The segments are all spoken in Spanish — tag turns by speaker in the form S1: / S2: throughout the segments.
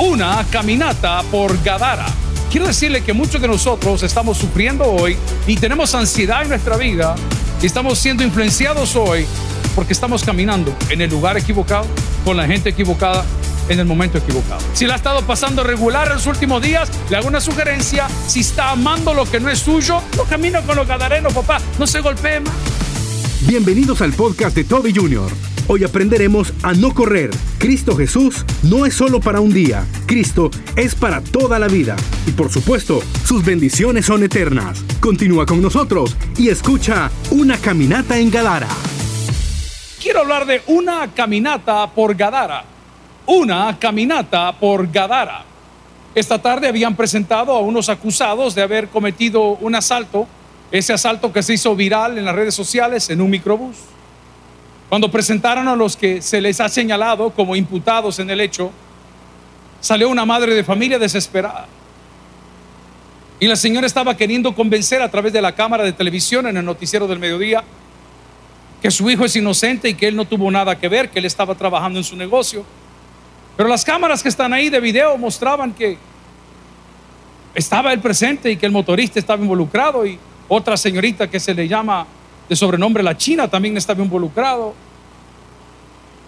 S1: una caminata por Gadara. Quiero decirle que muchos de nosotros estamos sufriendo hoy y tenemos ansiedad en nuestra vida y estamos siendo influenciados hoy porque estamos caminando en el lugar equivocado, con la gente equivocada, en el momento equivocado. Si la ha estado pasando regular en los últimos días, le hago una sugerencia. Si está amando lo que no es suyo, no camina con los gadarenos, papá. No se golpee más.
S2: Bienvenidos al podcast de Toby Jr. Hoy aprenderemos a no correr. Cristo Jesús no es solo para un día, Cristo es para toda la vida. Y por supuesto, sus bendiciones son eternas. Continúa con nosotros y escucha Una Caminata en Gadara.
S1: Quiero hablar de una caminata por Gadara. Una caminata por Gadara. Esta tarde habían presentado a unos acusados de haber cometido un asalto, ese asalto que se hizo viral en las redes sociales en un microbús. Cuando presentaron a los que se les ha señalado como imputados en el hecho, salió una madre de familia desesperada. Y la señora estaba queriendo convencer a través de la cámara de televisión en el noticiero del mediodía que su hijo es inocente y que él no tuvo nada que ver, que él estaba trabajando en su negocio. Pero las cámaras que están ahí de video mostraban que estaba él presente y que el motorista estaba involucrado y otra señorita que se le llama de sobrenombre La China también estaba involucrado.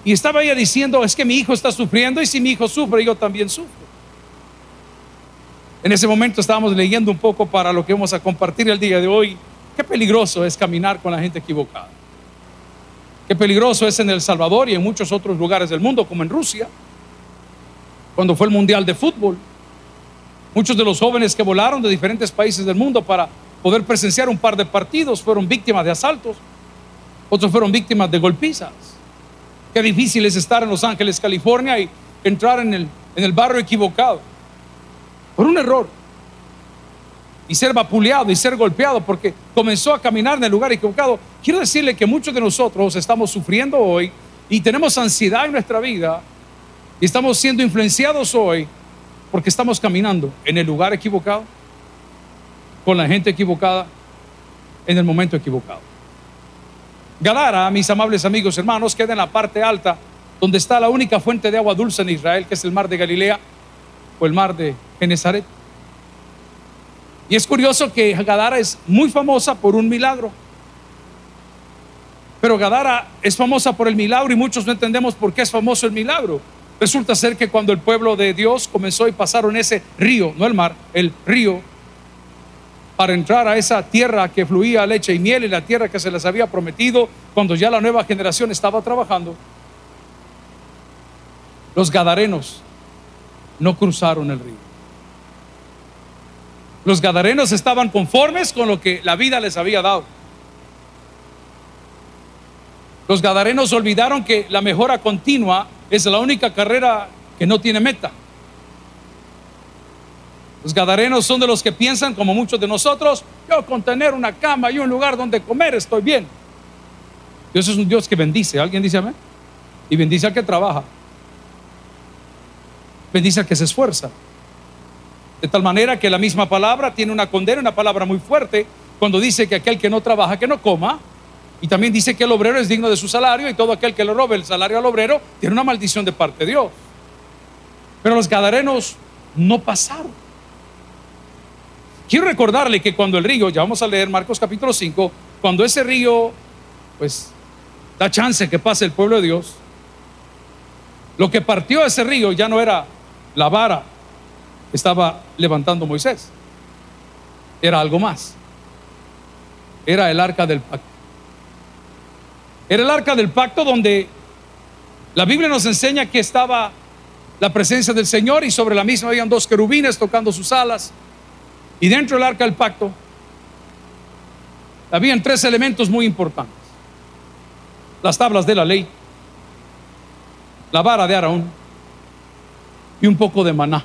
S1: Y estaba ella diciendo, es que mi hijo está sufriendo y si mi hijo sufre, yo también sufro. En ese momento estábamos leyendo un poco para lo que vamos a compartir el día de hoy. Qué peligroso es caminar con la gente equivocada. Qué peligroso es en El Salvador y en muchos otros lugares del mundo, como en Rusia, cuando fue el Mundial de Fútbol. Muchos de los jóvenes que volaron de diferentes países del mundo para poder presenciar un par de partidos, fueron víctimas de asaltos, otros fueron víctimas de golpizas. Qué difícil es estar en Los Ángeles, California y entrar en el, en el barrio equivocado por un error y ser vapuleado y ser golpeado porque comenzó a caminar en el lugar equivocado. Quiero decirle que muchos de nosotros estamos sufriendo hoy y tenemos ansiedad en nuestra vida y estamos siendo influenciados hoy porque estamos caminando en el lugar equivocado con la gente equivocada en el momento equivocado. Gadara, mis amables amigos hermanos, queda en la parte alta donde está la única fuente de agua dulce en Israel, que es el mar de Galilea o el mar de Genezaret. Y es curioso que Gadara es muy famosa por un milagro. Pero Gadara es famosa por el milagro y muchos no entendemos por qué es famoso el milagro. Resulta ser que cuando el pueblo de Dios comenzó y pasaron ese río, no el mar, el río para entrar a esa tierra que fluía leche y miel y la tierra que se les había prometido cuando ya la nueva generación estaba trabajando. Los gadarenos no cruzaron el río. Los gadarenos estaban conformes con lo que la vida les había dado. Los gadarenos olvidaron que la mejora continua es la única carrera que no tiene meta. Los gadarenos son de los que piensan, como muchos de nosotros, yo con tener una cama y un lugar donde comer estoy bien. Dios es un Dios que bendice. ¿Alguien dice amén? Y bendice al que trabaja. Bendice al que se esfuerza. De tal manera que la misma palabra tiene una condena, una palabra muy fuerte, cuando dice que aquel que no trabaja, que no coma. Y también dice que el obrero es digno de su salario y todo aquel que le robe el salario al obrero tiene una maldición de parte de Dios. Pero los gadarenos no pasaron. Quiero recordarle que cuando el río, ya vamos a leer Marcos capítulo 5, cuando ese río, pues, da chance que pase el pueblo de Dios, lo que partió ese río ya no era la vara que estaba levantando Moisés, era algo más. Era el arca del pacto. Era el arca del pacto donde la Biblia nos enseña que estaba la presencia del Señor y sobre la misma habían dos querubines tocando sus alas y dentro del arca del pacto habían tres elementos muy importantes. Las tablas de la ley, la vara de Aarón y un poco de maná.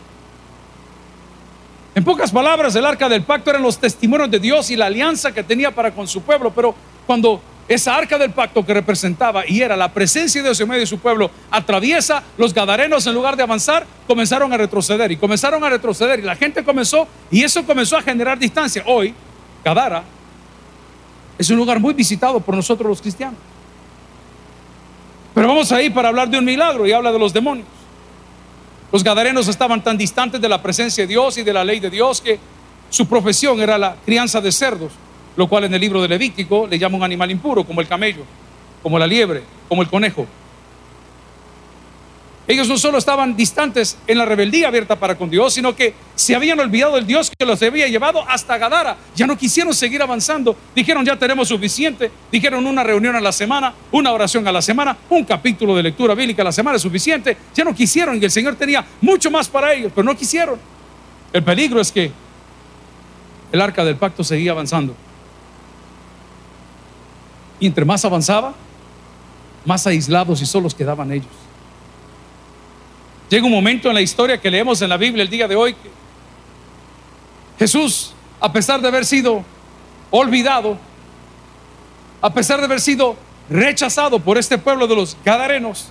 S1: En pocas palabras, el arca del pacto eran los testimonios de Dios y la alianza que tenía para con su pueblo, pero cuando esa arca del pacto que representaba y era la presencia de Dios en medio de su pueblo, atraviesa los gadarenos en lugar de avanzar, comenzaron a retroceder y comenzaron a retroceder y la gente comenzó y eso comenzó a generar distancia. Hoy, Gadara es un lugar muy visitado por nosotros los cristianos. Pero vamos ahí para hablar de un milagro y habla de los demonios. Los gadarenos estaban tan distantes de la presencia de Dios y de la ley de Dios que su profesión era la crianza de cerdos, lo cual en el libro de Levítico le llama un animal impuro, como el camello, como la liebre, como el conejo. Ellos no solo estaban distantes en la rebeldía abierta para con Dios, sino que se habían olvidado del Dios que los había llevado hasta Gadara. Ya no quisieron seguir avanzando. Dijeron, ya tenemos suficiente. Dijeron una reunión a la semana, una oración a la semana, un capítulo de lectura bíblica a la semana es suficiente. Ya no quisieron y el Señor tenía mucho más para ellos, pero no quisieron. El peligro es que el arca del pacto seguía avanzando. Y entre más avanzaba, más aislados y solos quedaban ellos. Llega un momento en la historia que leemos en la Biblia el día de hoy que Jesús, a pesar de haber sido olvidado, a pesar de haber sido rechazado por este pueblo de los Gadarenos,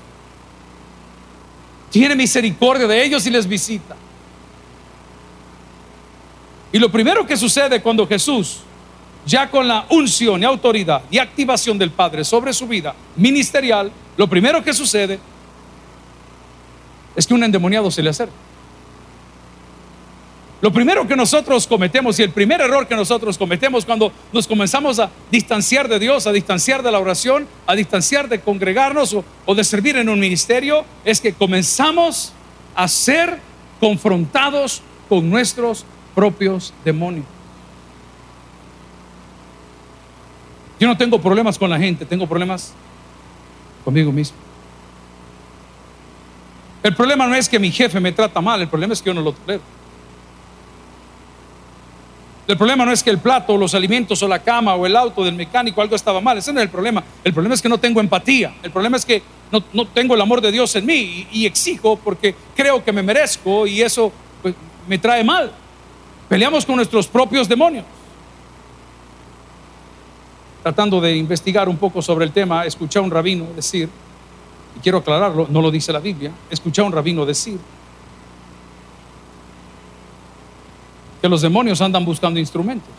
S1: tiene misericordia de ellos y les visita. Y lo primero que sucede cuando Jesús, ya con la unción y autoridad y activación del Padre sobre su vida ministerial, lo primero que sucede es que un endemoniado se le acerca. Lo primero que nosotros cometemos y el primer error que nosotros cometemos cuando nos comenzamos a distanciar de Dios, a distanciar de la oración, a distanciar de congregarnos o, o de servir en un ministerio, es que comenzamos a ser confrontados con nuestros propios demonios. Yo no tengo problemas con la gente, tengo problemas conmigo mismo. El problema no es que mi jefe me trata mal, el problema es que yo no lo tolero. El problema no es que el plato, los alimentos o la cama o el auto del mecánico algo estaba mal, ese no es el problema. El problema es que no tengo empatía, el problema es que no, no tengo el amor de Dios en mí y, y, exijo porque creo que me merezco y eso pues, me trae mal. Peleamos con nuestros propios demonios. Tratando de investigar un poco sobre el tema, escuché a un rabino decir, y quiero aclararlo, no lo dice la Biblia, escuché a un rabino decir que los demonios andan buscando instrumentos.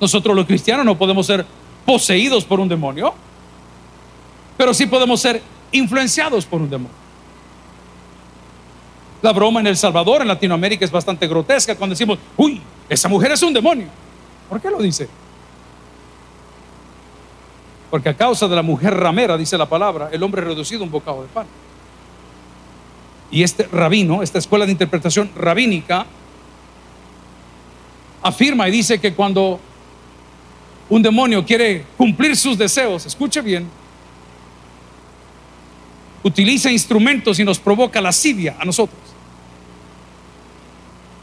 S1: Nosotros los cristianos no podemos ser poseídos por un demonio, pero sí podemos ser influenciados por un demonio. La broma en El Salvador, en Latinoamérica, es bastante grotesca cuando decimos, uy, esa mujer es un demonio. ¿Por qué lo dice? Porque a causa de la mujer ramera, dice la palabra, el hombre reducido un bocado de pan. Y este rabino, esta escuela de interpretación rabínica, afirma y dice que cuando un demonio quiere cumplir sus deseos, escuche bien, utiliza instrumentos y nos provoca lascivia a nosotros.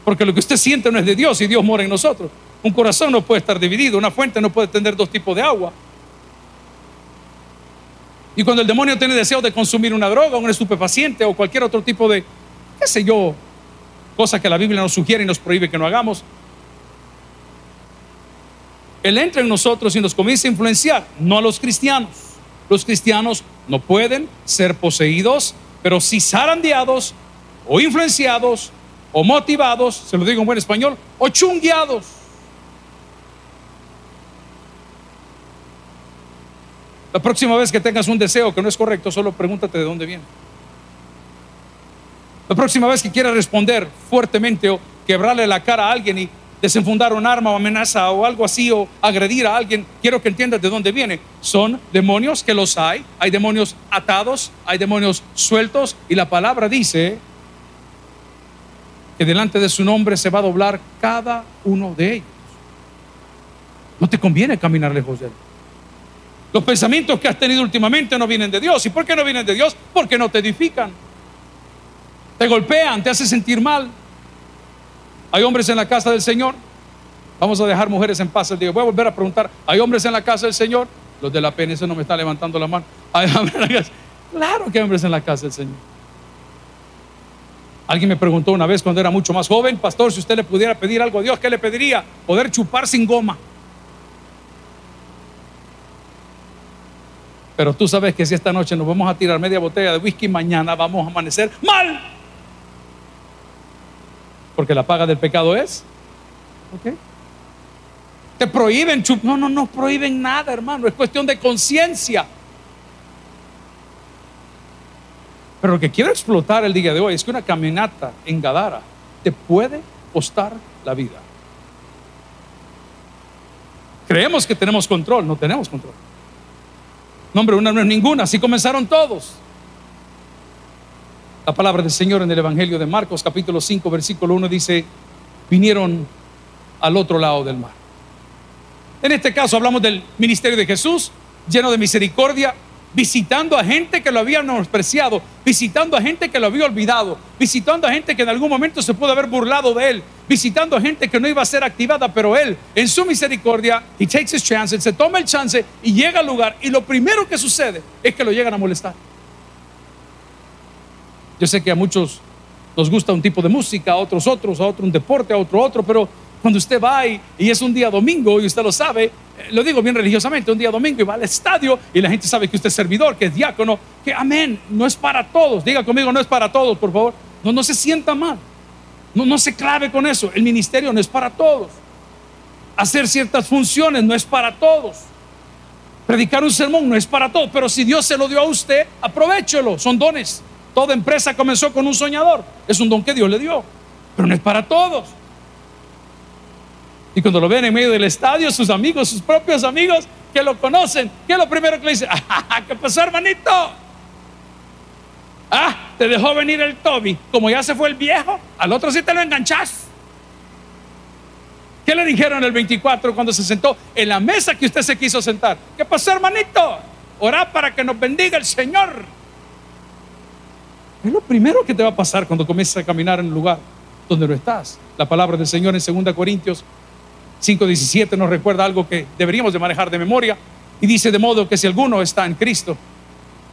S1: Porque lo que usted siente no es de Dios y Dios mora en nosotros. Un corazón no puede estar dividido, una fuente no puede tener dos tipos de agua. Y cuando el demonio tiene deseo de consumir una droga, un estupefaciente o cualquier otro tipo de, qué sé yo, cosa que la Biblia nos sugiere y nos prohíbe que no hagamos, Él entra en nosotros y nos comienza a influenciar, no a los cristianos. Los cristianos no pueden ser poseídos, pero si zarandeados o influenciados o motivados, se lo digo en buen español, o chungueados. La próxima vez que tengas un deseo que no es correcto, solo pregúntate de dónde viene. La próxima vez que quieras responder fuertemente o quebrarle la cara a alguien y desenfundar un arma o amenaza o algo así o agredir a alguien, quiero que entiendas de dónde viene. Son demonios que los hay, hay demonios atados, hay demonios sueltos y la palabra dice que delante de su nombre se va a doblar cada uno de ellos. No te conviene caminar lejos de él. Los pensamientos que has tenido últimamente no vienen de Dios. ¿Y por qué no vienen de Dios? Porque no te edifican. Te golpean, te hacen sentir mal. Hay hombres en la casa del Señor. Vamos a dejar mujeres en paz el día. Voy a volver a preguntar. ¿Hay hombres en la casa del Señor? Los de la PNC no me están levantando la mano. Claro que hay hombres en la casa del Señor. Alguien me preguntó una vez cuando era mucho más joven, pastor, si usted le pudiera pedir algo a Dios, ¿qué le pediría? Poder chupar sin goma. Pero tú sabes que si esta noche nos vamos a tirar media botella de whisky, mañana vamos a amanecer mal. Porque la paga del pecado es. ¿Ok? Te prohíben chupar. No, no, no prohíben nada, hermano. Es cuestión de conciencia. Pero lo que quiero explotar el día de hoy es que una caminata en Gadara te puede costar la vida. Creemos que tenemos control, no tenemos control. Nombre una no es ninguna, así comenzaron todos. La palabra del Señor en el Evangelio de Marcos capítulo 5 versículo 1 dice, vinieron al otro lado del mar. En este caso hablamos del ministerio de Jesús, lleno de misericordia, visitando a gente que lo había menospreciado, visitando a gente que lo había olvidado, visitando a gente que en algún momento se pudo haber burlado de él, visitando a gente que no iba a ser activada, pero él, en su misericordia, he takes his chance, se toma el chance y llega al lugar y lo primero que sucede es que lo llegan a molestar. Yo sé que a muchos nos gusta un tipo de música, a otros otros, a otro un deporte, a otro otro, pero cuando usted va y, es un día domingo y usted lo sabe, lo digo bien religiosamente, un día domingo y va al estadio y la gente sabe que usted es servidor, que es diácono, que amén, no es para todos. Diga conmigo, no es para todos, por favor. No, no se sienta mal. No, no se clave con eso. El ministerio no es para todos. Hacer ciertas funciones no es para todos. Predicar un sermón no es para todos. Pero si Dios se lo dio a usted, aprovechelo. Son dones. Toda empresa comenzó con un soñador. Es un don que Dios le dio. Pero no es para todos. Y cuando lo ven en medio del estadio, sus amigos, sus propios amigos que lo conocen, ¿qué es lo primero que le dicen? Ah, ¿Qué pasó, hermanito? Ah, te dejó venir el Toby. Como ya se fue el viejo, al otro sí te lo enganchás. ¿Qué le dijeron el 24 cuando se sentó en la mesa que usted se quiso sentar? ¿Qué pasó, hermanito? Orá para que nos bendiga el Señor. Es lo primero que te va a pasar cuando comiences a caminar en el lugar donde no estás. La palabra del Señor en 2 Corintios 5.17 nos recuerda algo que deberíamos de manejar de memoria y dice de modo que si alguno está en Cristo,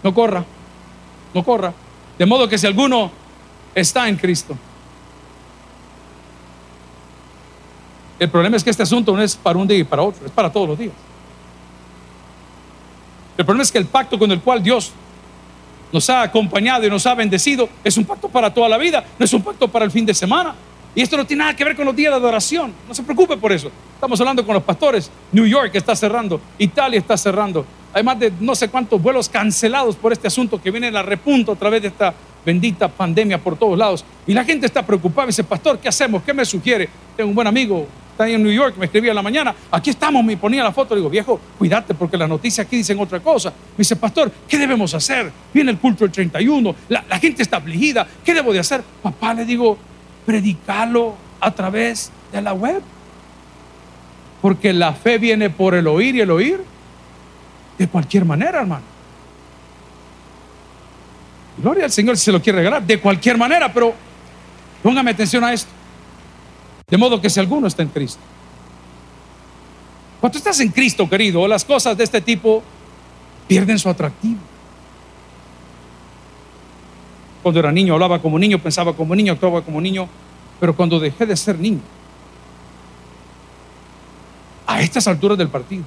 S1: no corra, no corra. De modo que si alguno está en Cristo. El problema es que este asunto no es para un día y para otro, es para todos los días. El problema es que el pacto con el cual Dios nos ha acompañado y nos ha bendecido es un pacto para toda la vida, no es un pacto para el fin de semana. Y esto no tiene nada que ver con los días de adoración. No se preocupe por eso. Estamos hablando con los pastores. New York está cerrando. Italia está cerrando. Hay más de no sé cuántos vuelos cancelados por este asunto que viene la repunta a través de esta bendita pandemia por todos lados. Y la gente está preocupada. dice, pastor, ¿qué hacemos? ¿Qué me sugiere? Tengo un buen amigo, está ahí en New York, me escribía en la mañana. Aquí estamos, me ponía la foto. Le digo, viejo, cuídate porque las noticias aquí dicen otra cosa. Me dice, pastor, ¿qué debemos hacer? Viene el culto del 31. La, la gente está afligida. ¿Qué debo de hacer? Papá, le digo, predicarlo a través de la web. Porque la fe viene por el oír y el oír de cualquier manera, hermano. Gloria al Señor si se lo quiere regalar, de cualquier manera, pero póngame atención a esto. De modo que si alguno está en Cristo. Cuando estás en Cristo, querido, las cosas de este tipo pierden su atractivo. Cuando era niño hablaba como niño, pensaba como niño, actuaba como niño, pero cuando dejé de ser niño, a estas alturas del partido,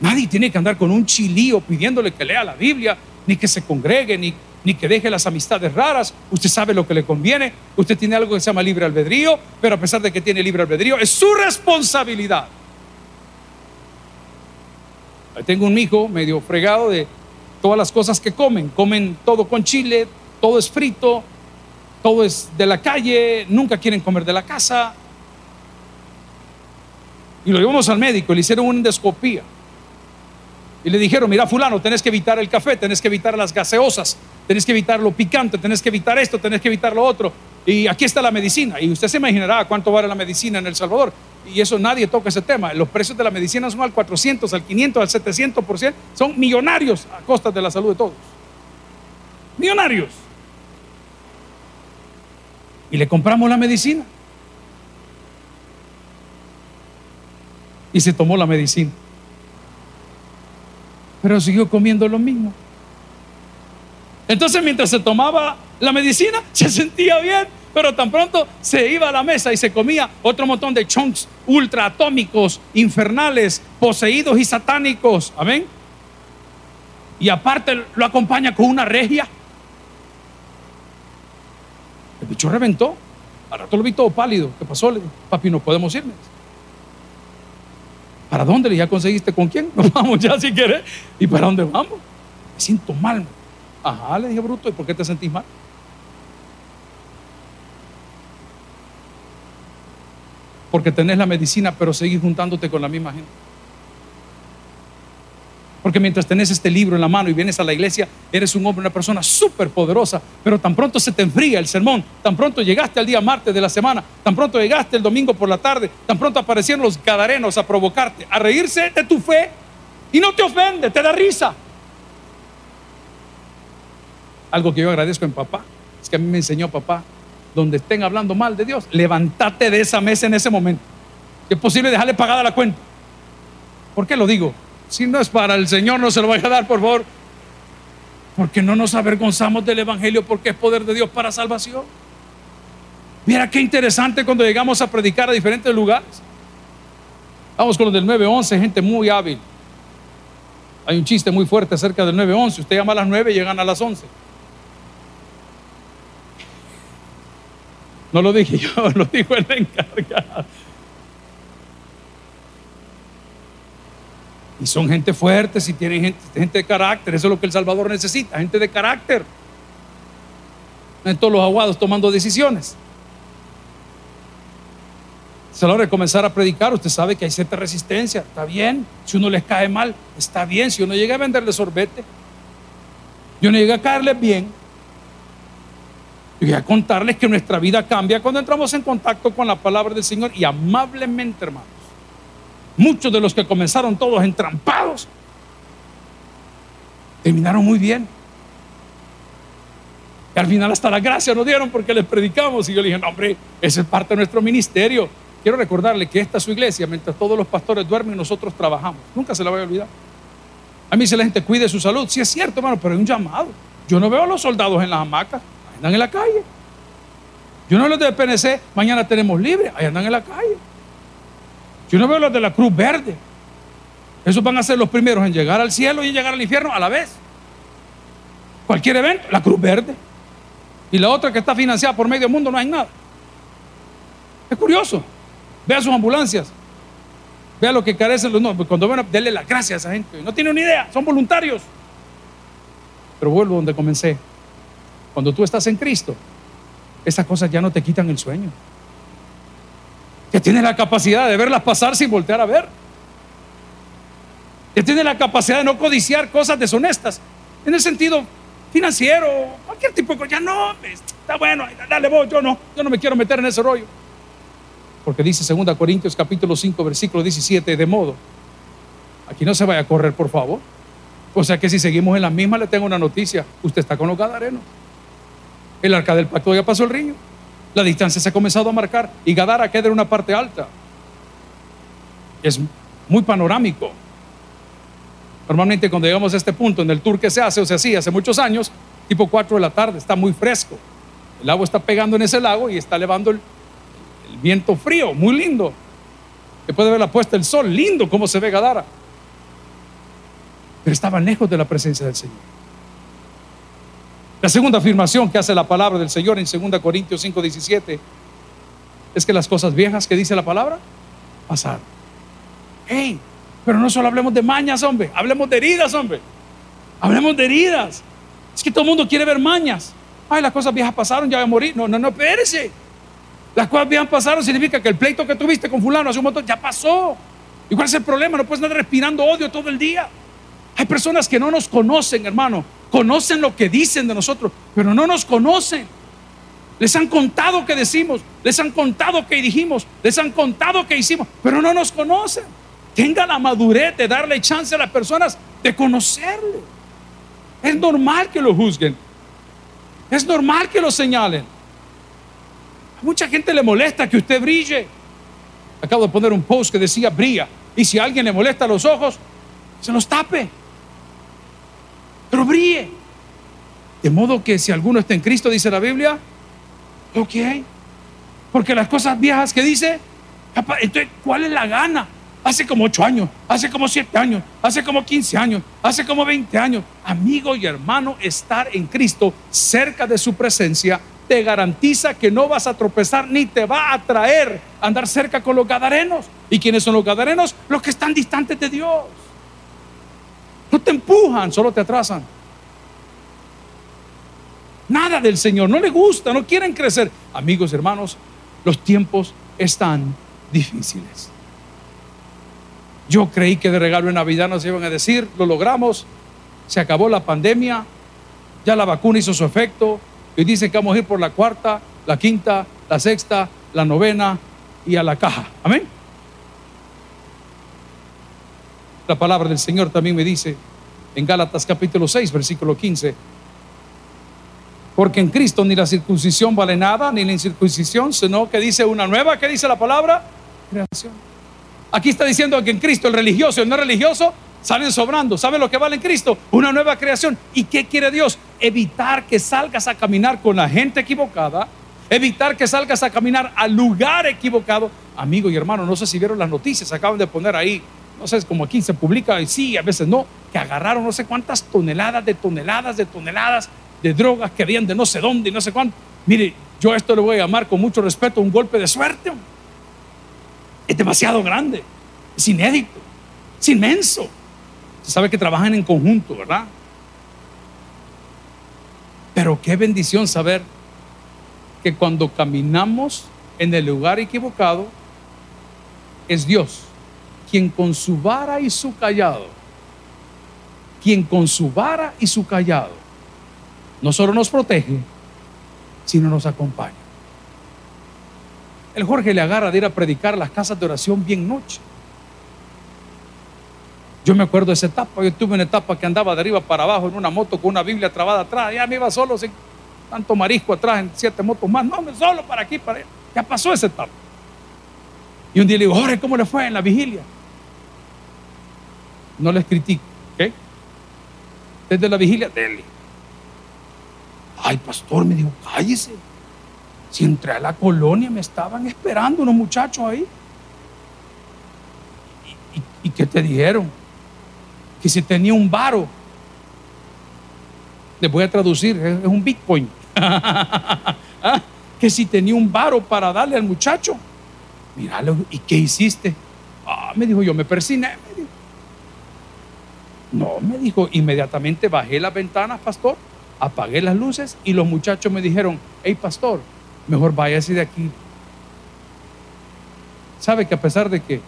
S1: nadie tiene que andar con un chilío pidiéndole que lea la Biblia, ni que se congregue, ni, ni que deje las amistades raras. Usted sabe lo que le conviene. Usted tiene algo que se llama libre albedrío, pero a pesar de que tiene libre albedrío, es su responsabilidad. tengo un hijo medio fregado de todas las cosas que comen. Comen todo con chile, todo es frito, todo es de la calle, nunca quieren comer de la casa. Y lo llevamos al médico, le hicieron una endoscopía. Y le dijeron, mira fulano, tenés que evitar el café, tenés que evitar las gaseosas, tenés que evitar lo picante, tenés que evitar esto, tenés que evitar lo otro. Y aquí está la medicina. Y usted se imaginará cuánto vale la medicina en El Salvador. Y eso nadie toca ese tema. Los precios de la medicina son al 400, al 500, al 700%. Son millonarios a costa de la salud de todos. Millonarios. Y le compramos la medicina. Y se tomó la medicina. Pero siguió comiendo lo mismo. Entonces mientras se tomaba la medicina, se sentía bien pero tan pronto se iba a la mesa y se comía otro montón de chunks ultraatómicos, infernales, poseídos y satánicos. Amén. Y aparte lo acompaña con una regia. El bicho reventó. Al rato lo vi todo pálido. ¿Qué pasó? Papi, no podemos irnos. ¿Para dónde? ¿Ya conseguiste con quién? Nos vamos ya si quieres. ¿Y para dónde vamos? Me siento mal. Ajá, le dije bruto, ¿y por qué te sentís mal? Porque tenés la medicina, pero seguís juntándote con la misma gente. Porque mientras tenés este libro en la mano y vienes a la iglesia, eres un hombre, una persona súper poderosa, pero tan pronto se te enfría el sermón, tan pronto llegaste al día martes de la semana, tan pronto llegaste el domingo por la tarde, tan pronto aparecieron los gadarenos a provocarte, a reírse de tu fe y no te ofende, te da risa. Algo que yo agradezco en papá, es que a mí me enseñó papá, donde estén hablando mal de Dios, levántate de esa mesa en ese momento. Es posible dejarle pagada la cuenta. ¿Por qué lo digo? Si no es para el Señor, no se lo vaya a dar, por favor. Porque no nos avergonzamos del Evangelio, porque es poder de Dios para salvación. Mira qué interesante cuando llegamos a predicar a diferentes lugares. Vamos con los del 911, gente muy hábil. Hay un chiste muy fuerte acerca del 911. Usted llama a las 9 y llegan a las 11. No lo dije yo, lo dijo el encargado. Y son gente fuerte, si tienen gente, de carácter, eso es lo que El Salvador necesita, gente de carácter. En todos los aguados tomando decisiones. Es a la hora de comenzar a predicar, usted sabe que hay cierta resistencia, está bien. Si uno les cae mal, está bien. Si uno llega a venderle sorbete, y uno llega a caerles bien, y voy a contarles que nuestra vida cambia cuando entramos en contacto con la palabra del Señor y amablemente, hermanos Muchos de los que comenzaron todos entrampados terminaron muy bien. Y al final hasta la gracia nos dieron porque les predicamos. Y yo le dije, no, hombre, esa es parte de nuestro ministerio. Quiero recordarle que esta es su iglesia, mientras todos los pastores duermen, nosotros trabajamos. Nunca se la voy a olvidar. A mí se la gente cuide su salud. Sí es cierto, hermano, pero hay un llamado. Yo no veo a los soldados en las hamacas, andan en la calle. Yo no los de PNC, mañana tenemos libre, ahí andan en la calle. Yo no veo los de la Cruz Verde. Esos van a ser los primeros en llegar al cielo y en llegar al infierno a la vez. Cualquier evento, la Cruz Verde. Y la otra que está financiada por medio mundo no hay nada. Es curioso. Vea sus ambulancias. Vea lo que carecen los no, Cuando ven, denle las gracias a esa gente. No tiene ni idea, son voluntarios. Pero vuelvo donde comencé. Cuando tú estás en Cristo, esas cosas ya no te quitan el sueño que tiene la capacidad de verlas pasar sin voltear a ver, que tiene la capacidad de no codiciar cosas deshonestas, en el sentido financiero, cualquier tipo de cosa, ya no, está bueno, dale vos, yo no, yo no me quiero meter en ese rollo. Porque dice 2 Corintios capítulo 5, versículo 17, de modo, aquí no se vaya a correr, por favor. O sea que si seguimos en la misma, le tengo una noticia, usted está con los gadarenos. El arca del pacto ya pasó el río. La distancia se ha comenzado a marcar y Gadara queda en una parte alta. Es muy panorámico. Normalmente cuando llegamos a este punto en el tour que se hace o se hacía hace muchos años, tipo 4 de la tarde, está muy fresco. El agua está pegando en ese lago y está levando el, viento frío, muy lindo. Se puede ver la puesta del sol, lindo cómo se ve Gadara. Pero estaban lejos de la presencia del Señor. La segunda afirmación que hace la palabra del Señor en 2 Corintios 5, 17 es que las cosas viejas que dice la palabra pasaron. Hey, pero no solo hablemos de mañas, hombre, hablemos de heridas, hombre. Hablemos de heridas. Es que todo el mundo quiere ver mañas. Ay, las cosas viejas pasaron, ya voy a morir. No, no, no, espérese. Las cosas viejas pasaron significa que el pleito que tuviste con fulano hace un montón ya pasó. ¿Y cuál es el problema? No puedes andar respirando odio todo el día. Hay personas que no nos conocen, hermano. Conocen lo que dicen de nosotros, pero no nos conocen. Les han contado que decimos, les han contado que dijimos, les han contado que hicimos, pero no nos conocen. Tenga la madurez de darle chance a las personas de conocerle. Es normal que lo juzguen. Es normal que lo señalen. A mucha gente le molesta que usted brille. Acabo de poner un post que decía brilla. Y si a alguien le molesta los ojos, se los tape pero brille. De modo que si alguno está en Cristo, dice la Biblia, ok. Porque las cosas viejas que dice, entonces, ¿cuál es la gana? Hace como ocho años, hace como siete años, hace como quince años, hace como veinte años. Amigo y hermano, estar en Cristo cerca de su presencia te garantiza que no vas a tropezar ni te va a traer andar cerca con los gadarenos. ¿Y quiénes son los gadarenos? Los que están distantes de Dios. No te empujan, solo te atrasan. nada del Señor, no les gusta, no quieren crecer. Amigos, hermanos, los tiempos están difíciles. Yo creí que de regalo de Navidad nos iban a decir, lo logramos, se acabó la pandemia, ya la vacuna hizo su efecto, y dice que vamos a ir por la cuarta, la quinta, la sexta, la novena y a la caja. Amén. La palabra del Señor también me dice en Gálatas capítulo 6, versículo 15, porque en Cristo ni la circuncisión vale nada, ni la incircuncisión, sino que dice una nueva, ¿qué dice la palabra? Creación. Aquí está diciendo que en Cristo el religioso y el no religioso salen sobrando. ¿Sabe lo que vale en Cristo? Una nueva creación. ¿Y qué quiere Dios? Evitar que salgas a caminar con la gente equivocada, evitar que salgas a caminar al lugar equivocado. Amigo y hermano, no sé si vieron las noticias, acaban de poner ahí, no sé, como aquí se publica, y sí, a veces no, que agarraron no sé cuántas toneladas de toneladas de toneladas de drogas que habían de no sé dónde y no sé cuánto. Mire, yo esto le voy a llamar con mucho respeto un golpe de suerte es demasiado grande, es inédito, es inmenso. Se sabe que trabajan en conjunto, ¿verdad? Pero qué bendición saber que cuando caminamos en el lugar equivocado, es Dios quien con su vara y su callado, quien con su vara y su callado, no solo nos protege, sino nos acompaña. El Jorge le agarra de ir a predicar las casas de oración bien noche. Yo me acuerdo de esa etapa. Yo tuve una etapa que andaba de arriba para abajo en una moto con una Biblia trabada atrás. Ya me iba solo sin tanto marisco atrás en siete motos más. No, me solo para aquí, para allá. Ya pasó esa etapa. Y un día le digo, Jorge, ¿cómo le fue en la vigilia? No les critico, ¿ok? Desde la vigilia, dele. Ay, pastor, me dijo, cállese. Si entré a la colonia me estaban esperando unos muchachos ahí. ¿Y, qué te dijeron? Que si tenía un varo. Les voy a traducir, es, un bitcoin. ¿Ah? Que si tenía un varo para darle al muchacho. Míralo, ¿y qué hiciste? Ah, me dijo, yo me persiné. No, me dijo, inmediatamente bajé las ventanas, pastor, apagué las luces y los muchachos me dijeron, hey, pastor, mejor váyase de aquí. Sabe que a pesar de que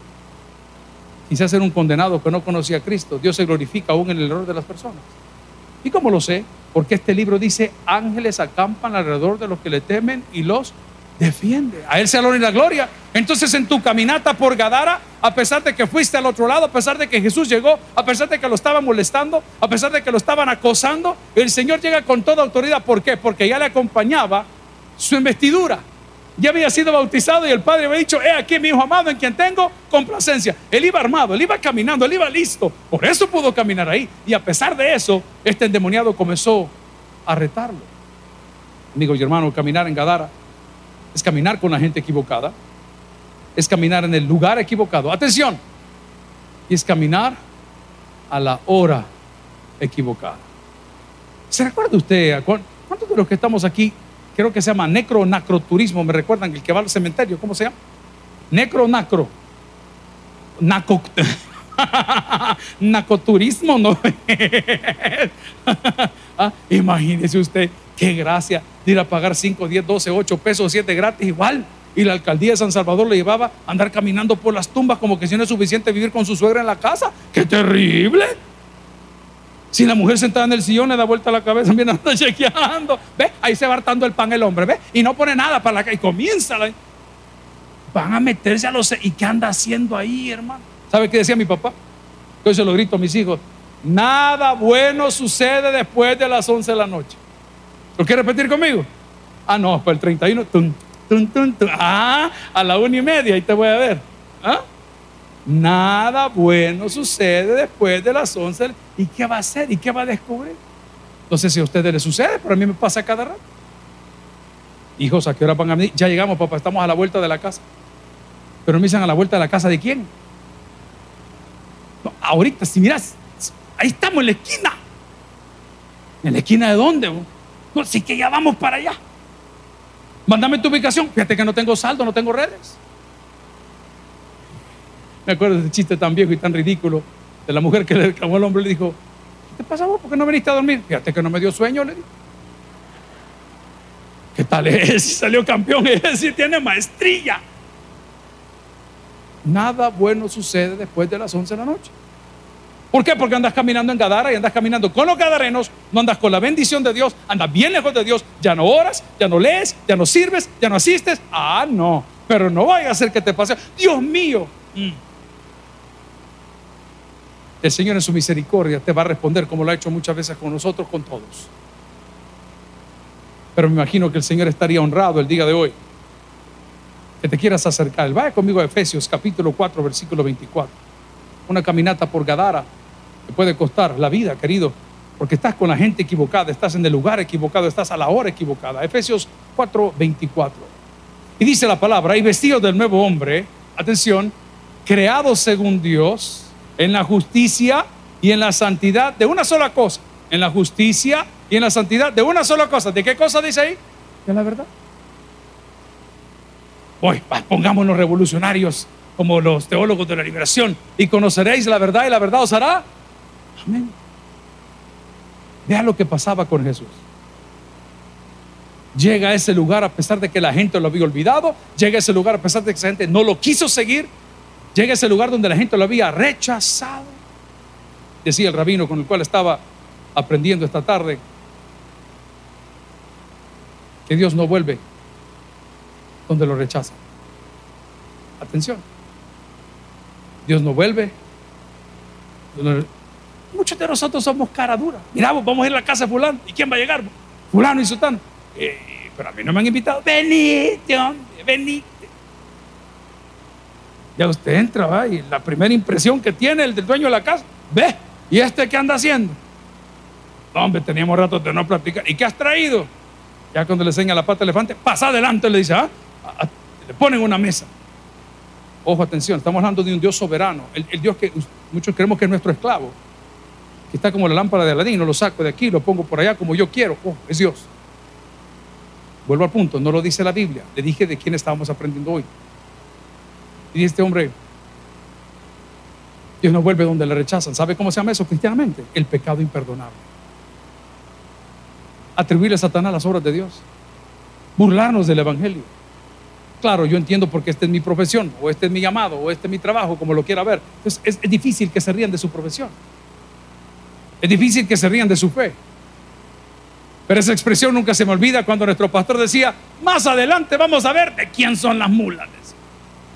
S1: quizás era un condenado que no conocía a Cristo, Dios se glorifica aún en el error de las personas. ¿Y cómo lo sé? Porque este libro dice, ángeles acampan alrededor de los que le temen y los defiende. A Él se honor y la gloria. Entonces en tu caminata por Gadara, a pesar de que fuiste al otro lado, a pesar de que Jesús llegó, a pesar de que lo estaban molestando, a pesar de que lo estaban acosando, el Señor llega con toda autoridad. ¿Por qué? Porque ya le acompañaba su investidura. Ya había sido bautizado y el padre había dicho, he aquí mi hijo amado en quien tengo complacencia. Él iba armado, él iba caminando, él iba listo. Por eso pudo caminar ahí. Y a pesar de eso, este endemoniado comenzó a retarlo. Amigos y hermanos, caminar en Gadara es caminar con la gente equivocada. Es caminar en el lugar equivocado. Atención. Y es caminar a la hora equivocada. ¿Se recuerda usted? ¿Cuántos de los que estamos aquí creo que se llama necro-nacroturismo, me recuerdan el que va al cementerio, ¿cómo se llama? Necro-nacro. Naco, nacoturismo, ¿no? ah, imagínese usted, qué gracia de ir a pagar 5, 10, 12, 8 pesos, 7 gratis, igual. Y la alcaldía de San Salvador le llevaba a andar caminando por las tumbas como que si no es suficiente vivir con su suegra en la casa. ¡Qué terrible! Si la mujer sentada en el sillón le da vuelta la cabeza, viene anda chequeando. ¿Ve? Ahí se va hartando el pan el hombre, ¿ve? Y no pone nada para la Y comienza. Van a meterse a los. ¿Y qué anda haciendo ahí, hermano? ¿Sabe qué decía mi papá? Yo se lo grito a mis hijos. Nada bueno sucede después de las 11 de la noche. ¿Lo quiere repetir conmigo? Ah, no, para el 31. Ah, a la una y media, ahí te voy a ver. ¿Ah? Nada bueno sucede después de las 11. ¿Y qué va a hacer? ¿Y qué va a descubrir? No sé si a ustedes les sucede, pero a mí me pasa cada rato. Hijos, ¿a qué hora van a venir? Ya llegamos, papá, estamos a la vuelta de la casa. Pero me dicen a la vuelta de la casa de quién? ahorita, si miras, ahí estamos en la esquina. ¿En la esquina de dónde? No, que ya vamos para allá. Mándame tu ubicación. Fíjate que no tengo saldo, no tengo redes. Me acuerdo de ese chiste tan viejo y tan ridículo de la mujer que le reclamó al hombre y le dijo, ¿qué te pasa vos? ¿Por qué no viniste a dormir? Fíjate que no me dio sueño, le dijo. ¿Qué tal es? Salió campeón, es si tiene maestría. Nada bueno sucede después de las 11 de la noche. ¿Por qué? Porque andas caminando en Gadara y andas caminando con los gadarenos, no andas con la bendición de Dios, andas bien lejos de Dios, ya no oras, ya no lees, ya no sirves, ya no asistes. Ah, no, pero no vaya a ser que te pase. Dios mío. Mm. El Señor en su misericordia te va a responder como lo ha hecho muchas veces con nosotros, con todos. Pero me imagino que el Señor estaría honrado el día de hoy. Que te quieras acercar. Vaya conmigo a Efesios capítulo 4, versículo 24. Una caminata por Gadara te puede costar la vida, querido, porque estás con la gente equivocada, estás en el lugar equivocado, estás a la hora equivocada. Efesios 4:24. Y dice la palabra, y vestido del nuevo hombre, atención, creado según Dios, en la justicia y en la santidad de una sola cosa, en la justicia y en la santidad de una sola cosa. ¿De qué cosa dice ahí? De la verdad. Hoy pongámonos revolucionarios como los teólogos de la liberación y conoceréis la verdad y la verdad os hará Amén. Vea lo que pasaba con Jesús. Llega a ese lugar a pesar de que la gente lo había olvidado, llega a ese lugar a pesar de que esa gente no lo quiso seguir, llega a ese lugar donde la gente lo había rechazado. Decía el rabino con el cual estaba aprendiendo esta tarde, que Dios no vuelve donde lo rechaza. Atención. Dios no vuelve Muchos de nosotros somos cara dura. Miramos, vamos a ir a la casa de fulano. ¿Y quién va a llegar? Fulano y sultano. Eh, pero a mí no me han invitado. Venite, hombre, venite. Ya usted entra, ¿va? y la primera impresión que tiene el del dueño de la casa, ve, ¿y este qué anda haciendo? hombre, teníamos rato de no platicar. ¿Y qué has traído? Ya cuando le enseña la pata elefante, pasa adelante, le dice, ¿ah? Le ponen una mesa. Ojo, atención, estamos hablando de un Dios soberano, el Dios que muchos creemos que es nuestro esclavo que está como la lámpara de Aladín, no lo saco de aquí, lo pongo por allá como yo quiero. Oh, es Dios. Vuelvo al punto, no lo dice la Biblia, le dije de quién estábamos aprendiendo hoy. Y este hombre, Dios no vuelve donde le rechazan. ¿Sabe cómo se llama eso cristianamente? El pecado imperdonable. Atribuirle a Satanás las obras de Dios. Burlarnos del Evangelio. Claro, yo entiendo porque esta es mi profesión, o este es mi llamado, o este es mi trabajo, como lo quiera ver. Entonces es, es difícil que se rían de su profesión. Es difícil que se rían de su fe. Pero esa expresión nunca se me olvida cuando nuestro pastor decía, más adelante vamos a ver de quién son las mulas.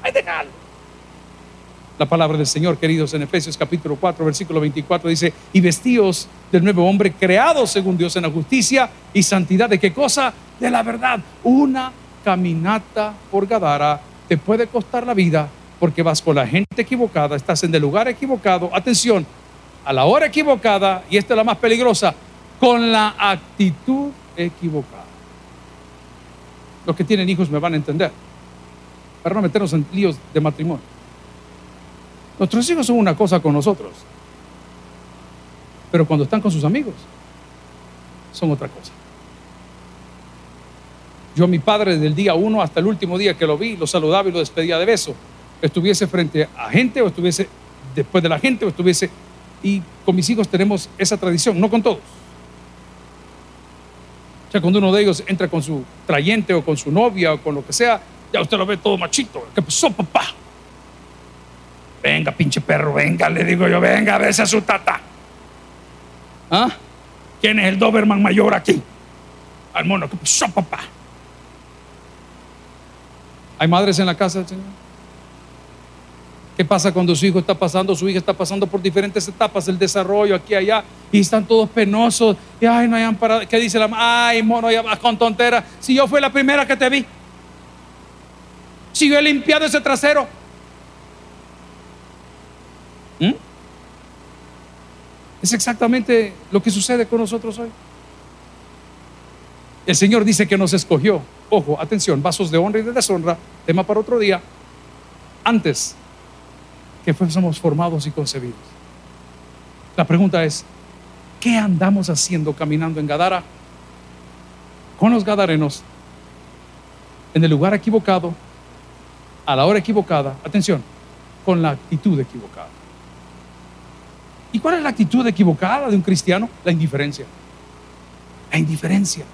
S1: Hay de La palabra del Señor, queridos, en Efesios capítulo 4, versículo 24 dice, y vestidos del nuevo hombre, creados según Dios en la justicia y santidad. ¿De qué cosa? De la verdad. Una caminata por Gadara te puede costar la vida porque vas con la gente equivocada, estás en el lugar equivocado. Atención, a la hora equivocada, y esta es la más peligrosa, con la actitud equivocada. Los que tienen hijos me van a entender, para no meternos en líos de matrimonio. Nuestros hijos son una cosa con nosotros, pero cuando están con sus amigos, son otra cosa. Yo a mi padre desde el día uno hasta el último día que lo vi, lo saludaba y lo despedía de beso. Estuviese frente a gente o estuviese después de la gente o estuviese y con mis hijos tenemos esa tradición, no con todos. O sea, cuando uno de ellos entra con su trayente o con su novia o con lo que sea, ya usted lo ve todo machito. ¿Qué pasó, papá? Venga, pinche perro, venga, le digo yo, venga, a a su tata. ¿Ah? ¿Quién es el Doberman mayor aquí? Al mono, ¿qué pasó, papá? ¿Hay madres en la casa Señor? ¿Qué pasa cuando su hijo está pasando, su hija está pasando por diferentes etapas del desarrollo aquí y allá y están todos penosos? Y ay, no hayan parado. ¿Qué dice la mamá? Ay, mono, ya vas con tontera. Si yo fui la primera que te vi. Si yo he limpiado ese trasero. ¿Mm? Es exactamente lo que sucede con nosotros hoy. El Señor dice que nos escogió. Ojo, atención, vasos de honra y de deshonra, tema para otro día. Antes que fuésemos formados y concebidos. La pregunta es, ¿qué andamos haciendo caminando en Gadara? Con los gadarenos, en el lugar equivocado, a la hora equivocada, atención, con la actitud equivocada. ¿Y cuál es la actitud equivocada de un cristiano? La indiferencia. La indiferencia.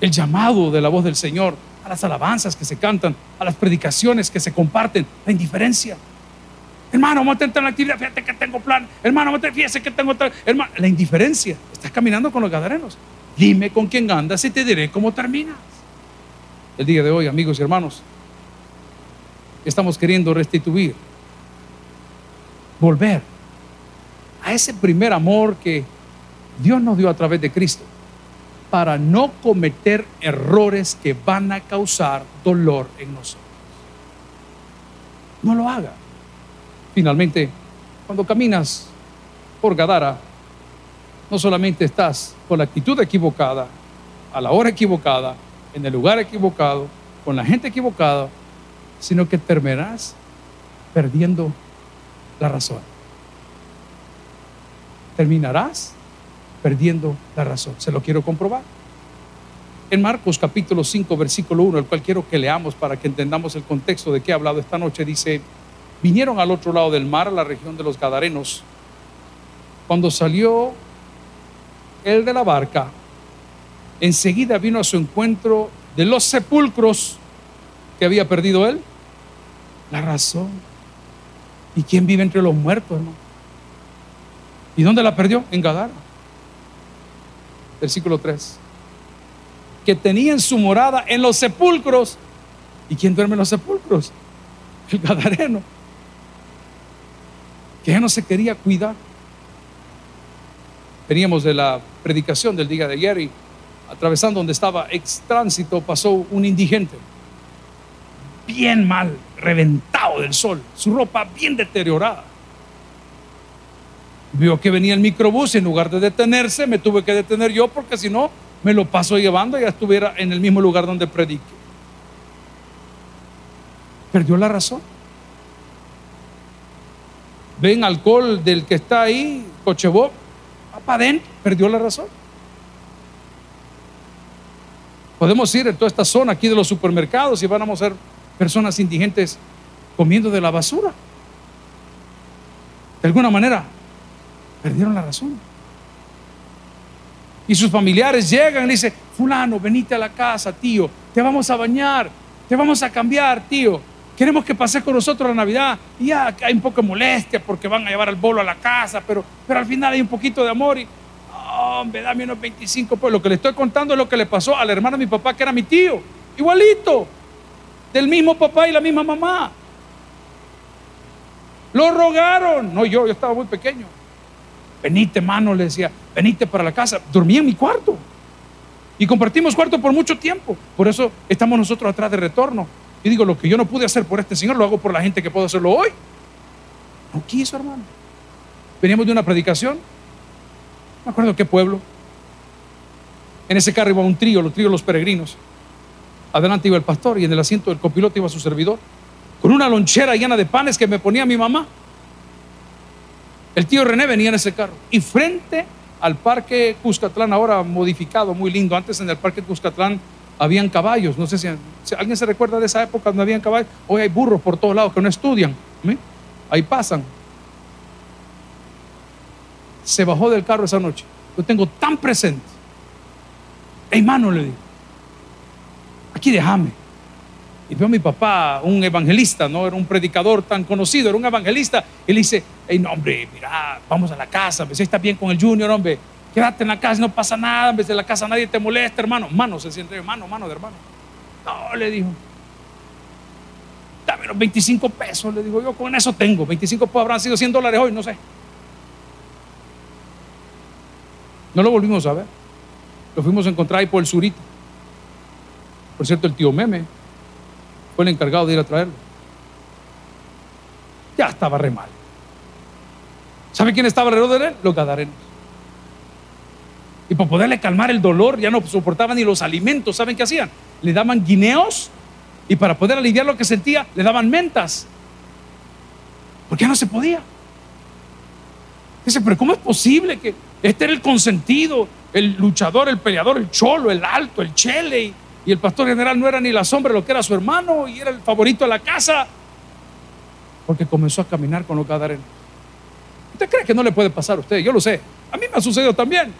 S1: el llamado de la voz del Señor, a las alabanzas que se cantan, a las predicaciones que se comparten, la indiferencia. Hermano, vamos a en la actividad, fíjate que tengo plan. Hermano, fíjate que tengo tal. Hermano, la indiferencia. Estás caminando con los gadarenos. Dime con quién andas y te diré cómo terminas. El día de hoy, amigos y hermanos, estamos queriendo restituir, volver a ese primer amor que Dios nos dio a través de Cristo para no cometer errores que van a causar dolor en nosotros. No lo haga. Finalmente, cuando caminas por Gadara, no solamente estás con la actitud equivocada, a la hora equivocada, en el lugar equivocado, con la gente equivocada, sino que terminarás perdiendo la razón. Terminarás perdiendo la razón. Se lo quiero comprobar. En Marcos capítulo 5, versículo 1, el cual quiero que leamos para que entendamos el contexto de qué he hablado esta noche, dice, vinieron al otro lado del mar, a la región de los Gadarenos. Cuando salió el de la barca, enseguida vino a su encuentro de los sepulcros que había perdido él. La razón. ¿Y quién vive entre los muertos, hermano? ¿Y dónde la perdió? En Gadara versículo 3, que tenían su morada en los sepulcros. ¿Y quién duerme en los sepulcros? El Gadareno, que ya no se quería cuidar. Veníamos de la predicación del día de ayer y atravesando donde estaba ex tránsito pasó un indigente, bien mal, reventado del sol, su ropa bien deteriorada Vio que venía el microbús y en lugar de detenerse, me tuve que detener yo porque si no, me lo paso llevando y ya estuviera en el mismo lugar donde predique. Perdió la razón. Ven alcohol del que está ahí, cochebó, va para adentro, perdió la razón. Podemos ir en toda esta zona aquí de los supermercados y vamos a ser personas indigentes comiendo de la basura. De alguna manera, Perdieron la razón. Y sus familiares llegan y dicen, fulano, venite a la casa, tío, te vamos a bañar, te vamos a cambiar, tío. Queremos que pases con nosotros la Navidad. Y ya hay un poco de molestia porque van a llevar el bolo a la casa, pero, pero al final hay un poquito de amor y, hombre, dame unos 25. Pues lo que le estoy contando es lo que le pasó al hermano de mi papá, que era mi tío. Igualito. Del mismo papá y la misma mamá. Lo rogaron. No, yo, yo estaba muy pequeño. Venite, mano, le decía, venite para la casa. Dormí en mi cuarto. Y compartimos cuarto por mucho tiempo. Por eso estamos nosotros atrás de retorno. Y digo, lo que yo no pude hacer por este Señor, lo hago por la gente que puedo hacerlo hoy. No quiso, hermano. Veníamos de una predicación. No me acuerdo qué pueblo. En ese carro iba un trío, los tríos los peregrinos. Adelante iba el pastor y en el asiento del copiloto iba su servidor. Con una lonchera llena de panes que me ponía mi mamá. El tío René venía en ese carro. Y frente al parque Cuscatlán, ahora modificado, muy lindo. Antes en el parque Cuscatlán habían caballos. No sé si, alguien se recuerda de esa época donde habían caballos. Hoy hay burros por todos lados que no estudian. Ahí pasan. Se bajó del carro esa noche. Lo tengo tan presente. Hermano, le digo. Aquí déjame. Y veo a mi papá, un evangelista, no era un predicador tan conocido, era un evangelista. Y le dice: Hey, no, hombre, mira, vamos a la casa, si está bien con el Junior, hombre, quédate en la casa, no pasa nada, en vez de la casa nadie te molesta, hermano. Mano, se siente hermano, mano de hermano. No, le dijo. Dame los 25 pesos, le digo yo, con eso tengo. 25 pesos habrán sido 100 dólares hoy, no sé. No lo volvimos a ver. Lo fuimos a encontrar ahí por el surito. Por cierto, el tío Meme fue el encargado de ir a traerlo. Ya estaba re mal. ¿Sabe quién estaba alrededor de él? Los gadarenos. Y para poderle calmar el dolor, ya no soportaban ni los alimentos. ¿Saben qué hacían? Le daban guineos y para poder aliviar lo que sentía, le daban mentas. Porque ya no se podía. Dice, pero ¿cómo es posible que este era el consentido, el luchador, el peleador, el cholo, el alto, el chele? Y el pastor general no era ni la sombra lo que era su hermano y era el favorito de la casa. Porque comenzó a caminar con los gadarenos. ¿Usted cree que no le puede pasar a usted? Yo lo sé. A mí me ha sucedido también.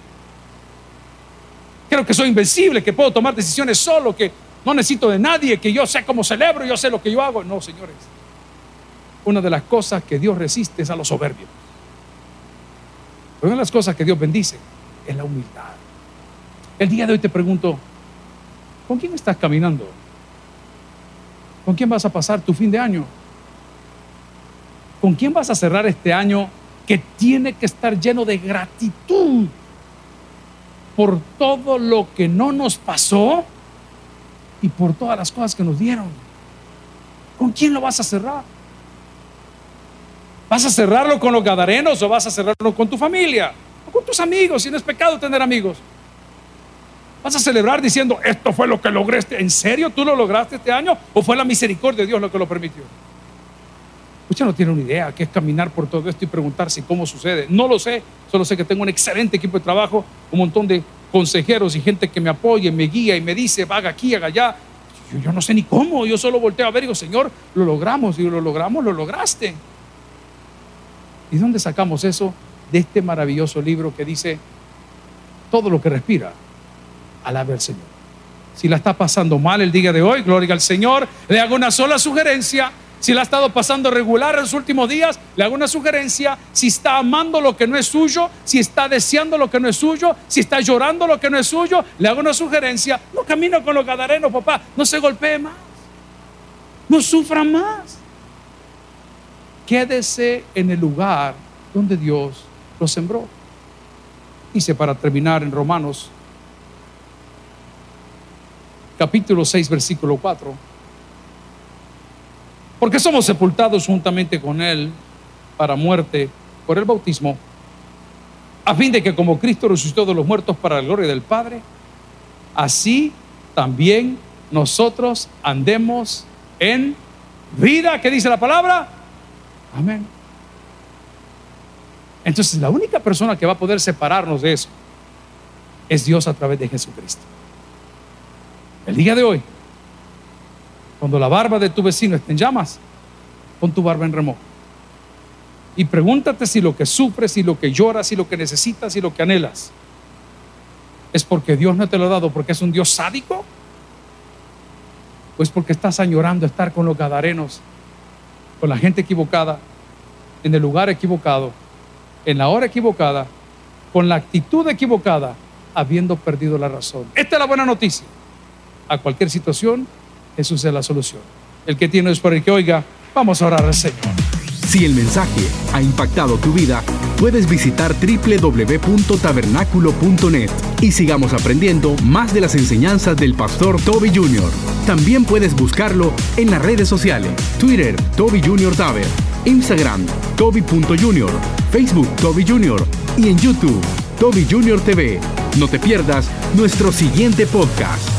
S1: Que soy invencible, que puedo tomar decisiones solo, que no necesito de nadie, que yo sé cómo celebro, yo sé lo que yo hago. No, señores. Una de las cosas que Dios resiste es a los soberbios. una de las cosas que Dios bendice es la humildad. El día de hoy te pregunto, ¿con quién estás caminando? ¿Con quién vas a pasar tu fin de año? ¿Con quién vas a cerrar este año que tiene que estar lleno de gratitud por todo lo que no nos pasó y por todas las cosas que nos dieron? ¿Con quién lo vas a cerrar? ¿Vas a cerrarlo con los gadarenos o vas a cerrarlo con tu familia? O con tus amigos, si no es pecado tener amigos. Vas a celebrar diciendo, esto fue lo que logré. Este-". ¿En serio tú lo lograste este año? ¿O fue la misericordia de Dios lo que lo permitió? Usted no tiene una idea que es caminar por todo esto y preguntarse cómo sucede. No lo sé, solo sé que tengo un excelente equipo de trabajo, un montón de consejeros y gente que me apoya, me guía y me dice, vaga aquí, haga allá. Yo, yo no sé ni cómo, yo solo volteo a ver y digo, Señor, lo logramos, y lo logramos, lo lograste. ¿Y dónde sacamos eso? De este maravilloso libro que dice, todo lo que respira, alabe al Señor. Si la está pasando mal el día de hoy, gloria al Señor, le hago una sola sugerencia. Si la ha estado pasando regular en los últimos días, le hago una sugerencia. Si está amando lo que no es suyo, si está deseando lo que no es suyo, si está llorando lo que no es suyo, le hago una sugerencia. No camino con los gadarenos, papá. No se golpee más. No sufra más. Quédese en el lugar donde Dios lo sembró. Dice para terminar en Romanos capítulo 6, versículo 4. Porque somos sepultados juntamente con Él para muerte por el bautismo, a fin de que como Cristo resucitó de los muertos para la gloria del Padre, así también nosotros andemos en vida, ¿qué dice la palabra? Amén. Entonces la única persona que va a poder separarnos de eso es Dios a través de Jesucristo. El día de hoy, cuando la barba de tu vecino esté en llamas, pon tu barba en remojo. Y pregúntate si lo que sufres, si lo que lloras, si lo que necesitas, si lo que anhelas, es porque Dios no te lo ha dado, porque es un Dios sádico, o es porque estás añorando estar con los gadarenos, con la gente equivocada, en el lugar equivocado, en la hora equivocada, con la actitud equivocada, habiendo perdido la razón. Esta es la buena noticia a cualquier situación, Jesús es la solución. El que tiene es por el que oiga, vamos a orar al Señor.
S2: Si el mensaje ha impactado tu vida, puedes visitar www.tabernaculo.net y sigamos aprendiendo más de las enseñanzas del pastor Toby Jr. También puedes buscarlo en las redes sociales, Twitter, Toby Jr. Taber, Instagram, Toby.Jr., Facebook, Toby Jr. y en YouTube, Toby Jr. TV. No te pierdas nuestro siguiente podcast.